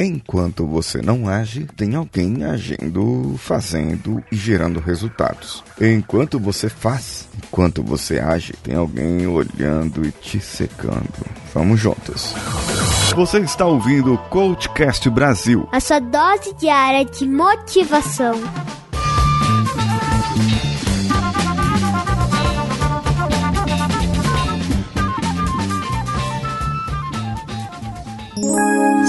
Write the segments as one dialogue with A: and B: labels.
A: Enquanto você não age, tem alguém agindo, fazendo e gerando resultados. Enquanto você faz, enquanto você age, tem alguém olhando e te secando. Vamos juntos. Você está ouvindo o Coachcast Brasil.
B: A sua dose diária de motivação.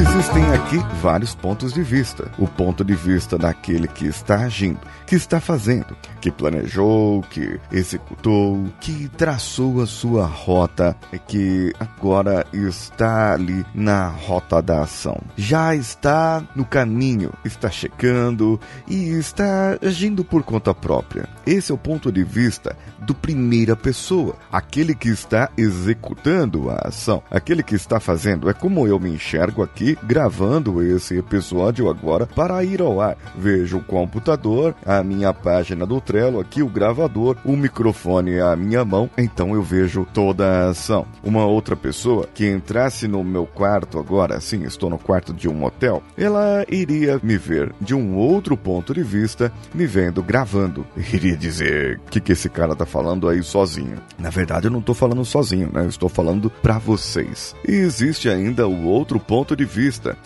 A: Existem aqui vários pontos de vista. O ponto de vista daquele que está agindo, que está fazendo, que planejou, que executou, que traçou a sua rota e que agora está ali na rota da ação. Já está no caminho, está checando e está agindo por conta própria. Esse é o ponto de vista do primeira pessoa, aquele que está executando a ação, aquele que está fazendo. É como eu me enxergo aqui gravando esse episódio agora para ir ao ar. Vejo o computador, a minha página do Trello, aqui o gravador, o microfone à minha mão, então eu vejo toda a ação. Uma outra pessoa que entrasse no meu quarto agora, sim, estou no quarto de um hotel, ela iria me ver de um outro ponto de vista, me vendo gravando. Iria dizer: o que, que esse cara tá falando aí sozinho? Na verdade, eu não tô falando sozinho, né? Eu estou falando para vocês. E existe ainda o outro ponto de vista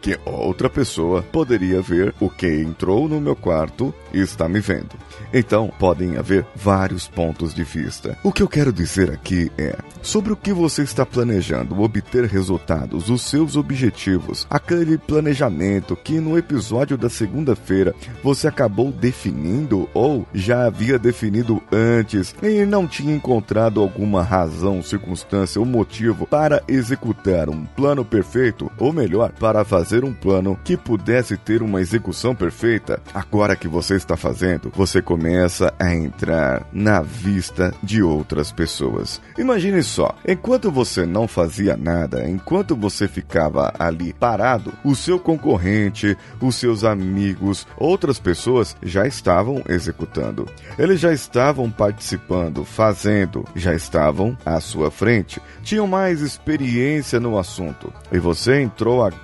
A: que outra pessoa poderia ver o que entrou no meu quarto e está me vendo. Então, podem haver vários pontos de vista. O que eu quero dizer aqui é sobre o que você está planejando obter resultados, os seus objetivos, aquele planejamento que no episódio da segunda-feira você acabou definindo ou já havia definido antes e não tinha encontrado alguma razão, circunstância ou motivo para executar um plano perfeito, ou melhor, para fazer um plano que pudesse ter uma execução perfeita. Agora que você está fazendo, você começa a entrar na vista de outras pessoas. Imagine só, enquanto você não fazia nada, enquanto você ficava ali parado, o seu concorrente, os seus amigos, outras pessoas já estavam executando. Eles já estavam participando, fazendo, já estavam à sua frente, tinham mais experiência no assunto. E você entrou agora,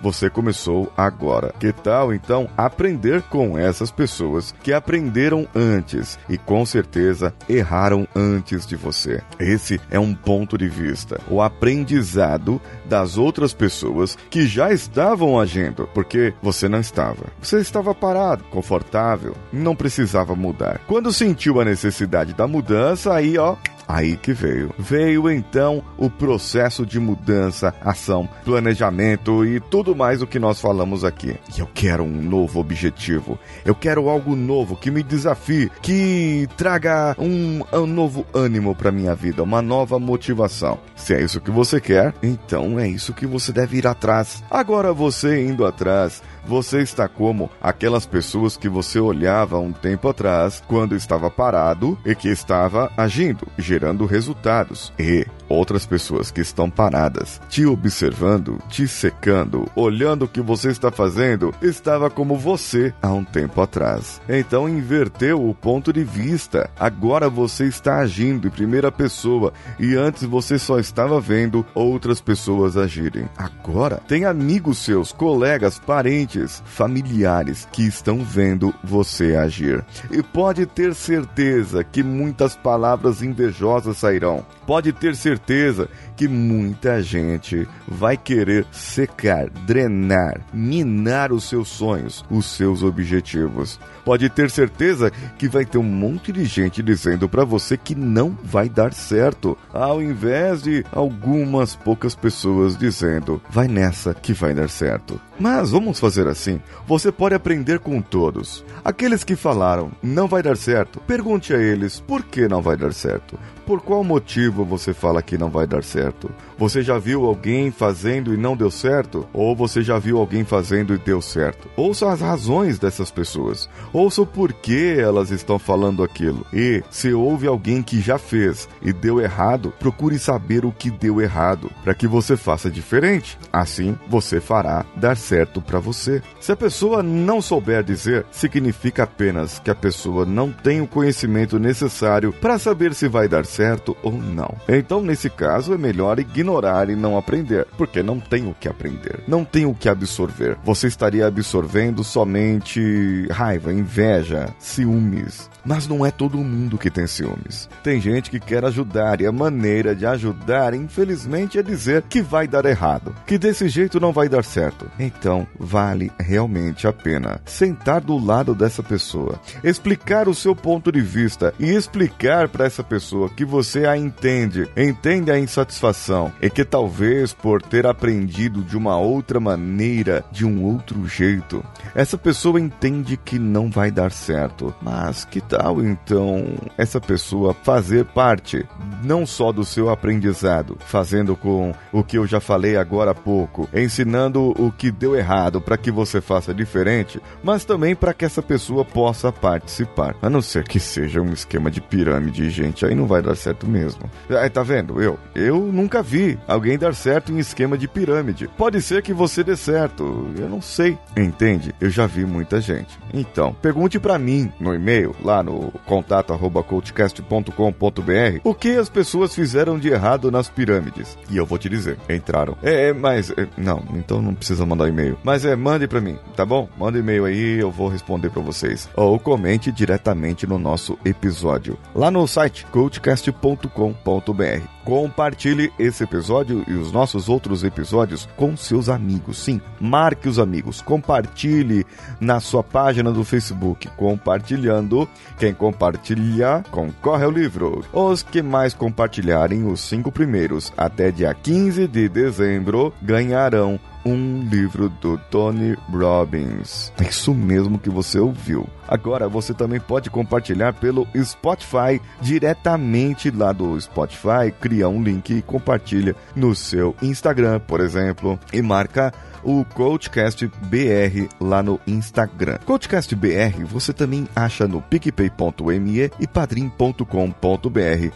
A: você começou agora. Que tal então aprender com essas pessoas que aprenderam antes e com certeza erraram antes de você? Esse é um ponto de vista. O aprendizado das outras pessoas que já estavam agindo, porque você não estava. Você estava parado, confortável, não precisava mudar. Quando sentiu a necessidade da mudança, aí ó, Aí que veio. Veio então o processo de mudança, ação, planejamento e tudo mais o que nós falamos aqui. E eu quero um novo objetivo. Eu quero algo novo que me desafie, que traga um, um novo ânimo para minha vida, uma nova motivação. Se é isso que você quer, então é isso que você deve ir atrás. Agora você indo atrás, você está como aquelas pessoas que você olhava um tempo atrás, quando estava parado e que estava agindo, gerando resultados. E outras pessoas que estão paradas, te observando, te secando, olhando o que você está fazendo, estava como você há um tempo atrás. Então inverteu o ponto de vista. Agora você está agindo em primeira pessoa e antes você só estava vendo outras pessoas agirem. Agora tem amigos seus, colegas, parentes, familiares que estão vendo você agir. E pode ter certeza que muitas palavras invejosas sairão. Pode ter certeza que muita gente vai querer secar, drenar, minar os seus sonhos, os seus objetivos. Pode ter certeza que vai ter um monte de gente dizendo para você que não vai dar certo, ao invés de algumas poucas pessoas dizendo vai nessa que vai dar certo. Mas vamos fazer assim. Você pode aprender com todos. Aqueles que falaram não vai dar certo, pergunte a eles por que não vai dar certo. Por qual motivo você fala que não vai dar certo? Você já viu alguém fazendo e não deu certo? Ou você já viu alguém fazendo e deu certo? Ouça as razões dessas pessoas. Ouça o porquê elas estão falando aquilo. E se houve alguém que já fez e deu errado, procure saber o que deu errado para que você faça diferente. Assim, você fará dar certo para você. Se a pessoa não souber dizer, significa apenas que a pessoa não tem o conhecimento necessário para saber se vai dar certo ou não. Então, nesse caso, é melhor ignorar e não aprender, porque não tem o que aprender, não tem o que absorver. Você estaria absorvendo somente raiva, inveja, ciúmes. Mas não é todo mundo que tem ciúmes. Tem gente que quer ajudar e a maneira de ajudar, infelizmente, é dizer que vai dar errado, que desse jeito não vai dar certo. Então, vale realmente a pena sentar do lado dessa pessoa, explicar o seu ponto de vista e explicar para essa pessoa que você a entende, entende a insatisfação e que talvez por ter aprendido de uma outra maneira, de um outro jeito, essa pessoa entende que não vai dar certo. Mas que tal então essa pessoa fazer parte não só do seu aprendizado, fazendo com o que eu já falei agora há pouco, ensinando o que deu errado para que você faça diferente, mas também para que essa pessoa possa participar. A não ser que seja um esquema de pirâmide, gente, aí não vai dar certo mesmo. Aí tá vendo? Eu, eu nunca alguém dar certo em esquema de pirâmide. Pode ser que você dê certo, eu não sei. Entende? Eu já vi muita gente. Então, pergunte para mim no e-mail, lá no contato@coachcast.com.br, o que as pessoas fizeram de errado nas pirâmides. E eu vou te dizer, entraram. É, é mas é, não, então não precisa mandar e-mail. Mas é, mande para mim, tá bom? Manda e-mail aí, eu vou responder para vocês. Ou comente diretamente no nosso episódio lá no site coachcast.com.br. Compartilhe esse episódio e os nossos outros episódios com seus amigos. Sim, marque os amigos. Compartilhe na sua página do Facebook. Compartilhando, quem compartilha concorre ao livro. Os que mais compartilharem os cinco primeiros até dia 15 de dezembro ganharão um livro do Tony Robbins. É isso mesmo que você ouviu. Agora você também pode compartilhar pelo Spotify diretamente lá do Spotify, cria um link e compartilha no seu Instagram, por exemplo, e marca o Coachcast BR lá no Instagram. Coachcast BR você também acha no picpay.me e padrim.com.br,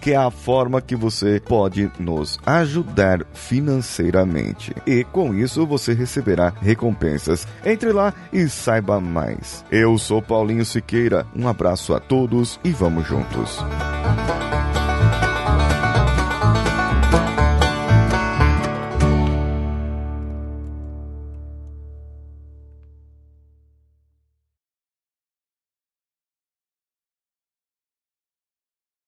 A: que é a forma que você pode nos ajudar financeiramente. E com isso você receberá recompensas. Entre lá e saiba mais. Eu sou Paulinho Siqueira. Um abraço a todos e vamos juntos.